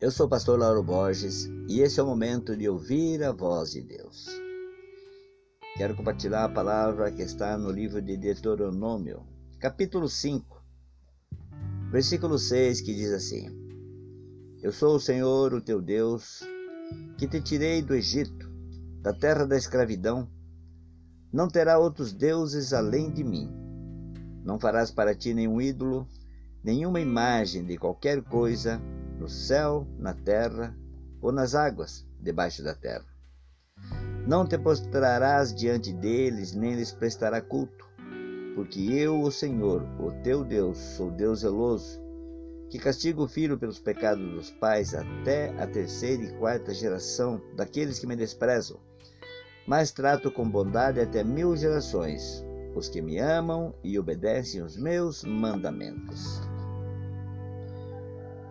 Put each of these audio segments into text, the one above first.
Eu sou o pastor Lauro Borges e esse é o momento de ouvir a voz de Deus. Quero compartilhar a palavra que está no livro de Deuteronômio, capítulo 5, versículo 6, que diz assim: Eu sou o Senhor, o teu Deus, que te tirei do Egito, da terra da escravidão. Não terá outros deuses além de mim. Não farás para ti nenhum ídolo, nenhuma imagem de qualquer coisa no céu, na terra ou nas águas debaixo da terra. Não te postrarás diante deles, nem lhes prestará culto, porque eu, o Senhor, o teu Deus, sou Deus zeloso, que castigo o filho pelos pecados dos pais até a terceira e quarta geração daqueles que me desprezam, mas trato com bondade até mil gerações os que me amam e obedecem os meus mandamentos.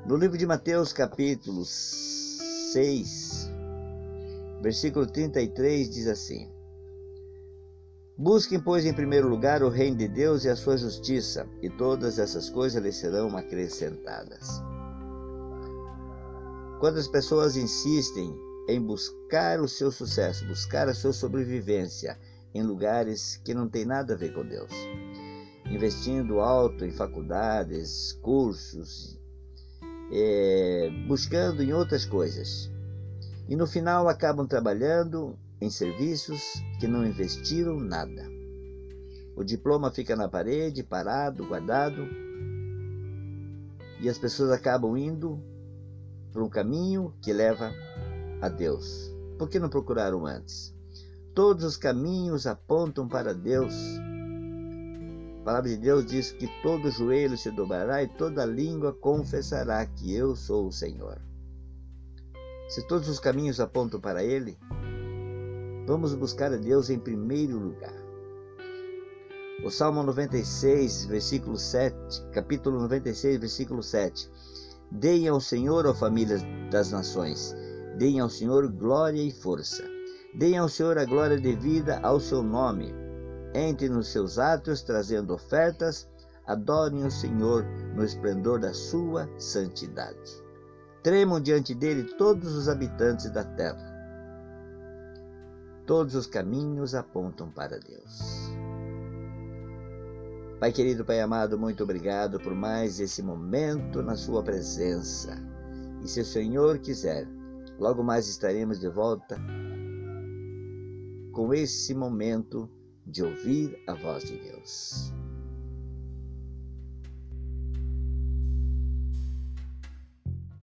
No livro de Mateus, capítulo 6, versículo 33, diz assim: Busquem, pois, em primeiro lugar o reino de Deus e a sua justiça, e todas essas coisas lhes serão acrescentadas. Quando as pessoas insistem em buscar o seu sucesso, buscar a sua sobrevivência em lugares que não têm nada a ver com Deus, investindo alto em faculdades, cursos é, buscando em outras coisas. E no final acabam trabalhando em serviços que não investiram nada. O diploma fica na parede, parado, guardado, e as pessoas acabam indo por um caminho que leva a Deus. Por que não procuraram antes? Todos os caminhos apontam para Deus palavra de Deus diz que todo joelho se dobrará e toda língua confessará que eu sou o Senhor. Se todos os caminhos apontam para Ele, vamos buscar a Deus em primeiro lugar. O Salmo 96, versículo 7, capítulo 96, versículo 7. Deem ao Senhor, ó famílias das nações, deem ao Senhor glória e força. Deem ao Senhor a glória devida ao seu nome entre nos seus atos trazendo ofertas, adorem o Senhor no esplendor da sua santidade. Tremam diante dele todos os habitantes da terra. Todos os caminhos apontam para Deus. Pai querido, Pai amado, muito obrigado por mais esse momento na Sua presença. E se o Senhor quiser, logo mais estaremos de volta com esse momento de ouvir a voz de Deus.